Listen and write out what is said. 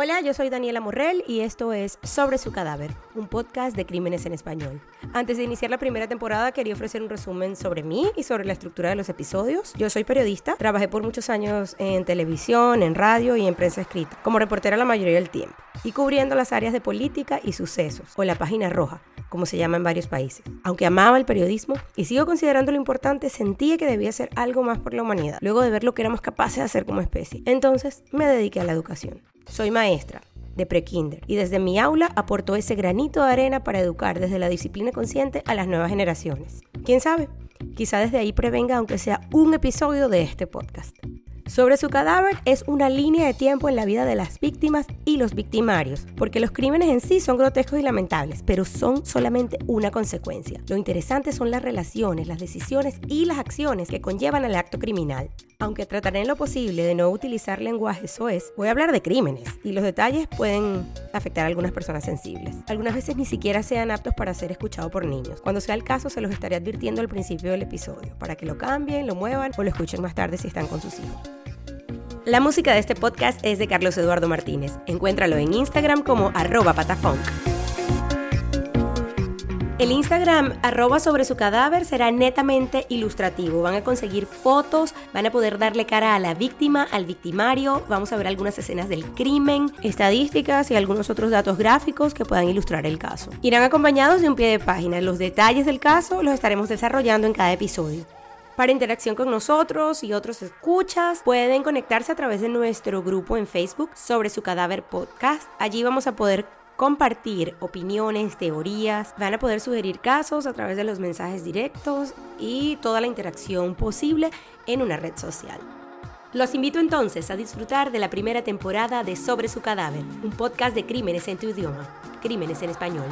Hola, yo soy Daniela Morrell y esto es Sobre su cadáver, un podcast de crímenes en español. Antes de iniciar la primera temporada quería ofrecer un resumen sobre mí y sobre la estructura de los episodios. Yo soy periodista, trabajé por muchos años en televisión, en radio y en prensa escrita, como reportera la mayoría del tiempo, y cubriendo las áreas de política y sucesos, o la página roja, como se llama en varios países. Aunque amaba el periodismo y sigo considerando lo importante, sentía que debía hacer algo más por la humanidad, luego de ver lo que éramos capaces de hacer como especie. Entonces me dediqué a la educación. Soy maestra de prekinder y desde mi aula aporto ese granito de arena para educar desde la disciplina consciente a las nuevas generaciones. ¿Quién sabe? Quizá desde ahí prevenga aunque sea un episodio de este podcast. Sobre su cadáver es una línea de tiempo en la vida de las víctimas y los victimarios, porque los crímenes en sí son grotescos y lamentables, pero son solamente una consecuencia. Lo interesante son las relaciones, las decisiones y las acciones que conllevan al acto criminal. Aunque trataré en lo posible de no utilizar lenguaje soez, voy a hablar de crímenes y los detalles pueden afectar a algunas personas sensibles. Algunas veces ni siquiera sean aptos para ser escuchados por niños. Cuando sea el caso, se los estaré advirtiendo al principio del episodio, para que lo cambien, lo muevan o lo escuchen más tarde si están con sus hijos. La música de este podcast es de Carlos Eduardo Martínez. Encuéntralo en Instagram como arroba patafunk. El Instagram arroba sobre su cadáver será netamente ilustrativo. Van a conseguir fotos, van a poder darle cara a la víctima, al victimario. Vamos a ver algunas escenas del crimen, estadísticas y algunos otros datos gráficos que puedan ilustrar el caso. Irán acompañados de un pie de página. Los detalles del caso los estaremos desarrollando en cada episodio. Para interacción con nosotros y otros escuchas, pueden conectarse a través de nuestro grupo en Facebook sobre su cadáver podcast. Allí vamos a poder compartir opiniones, teorías, van a poder sugerir casos a través de los mensajes directos y toda la interacción posible en una red social. Los invito entonces a disfrutar de la primera temporada de Sobre su cadáver, un podcast de crímenes en tu idioma, crímenes en español.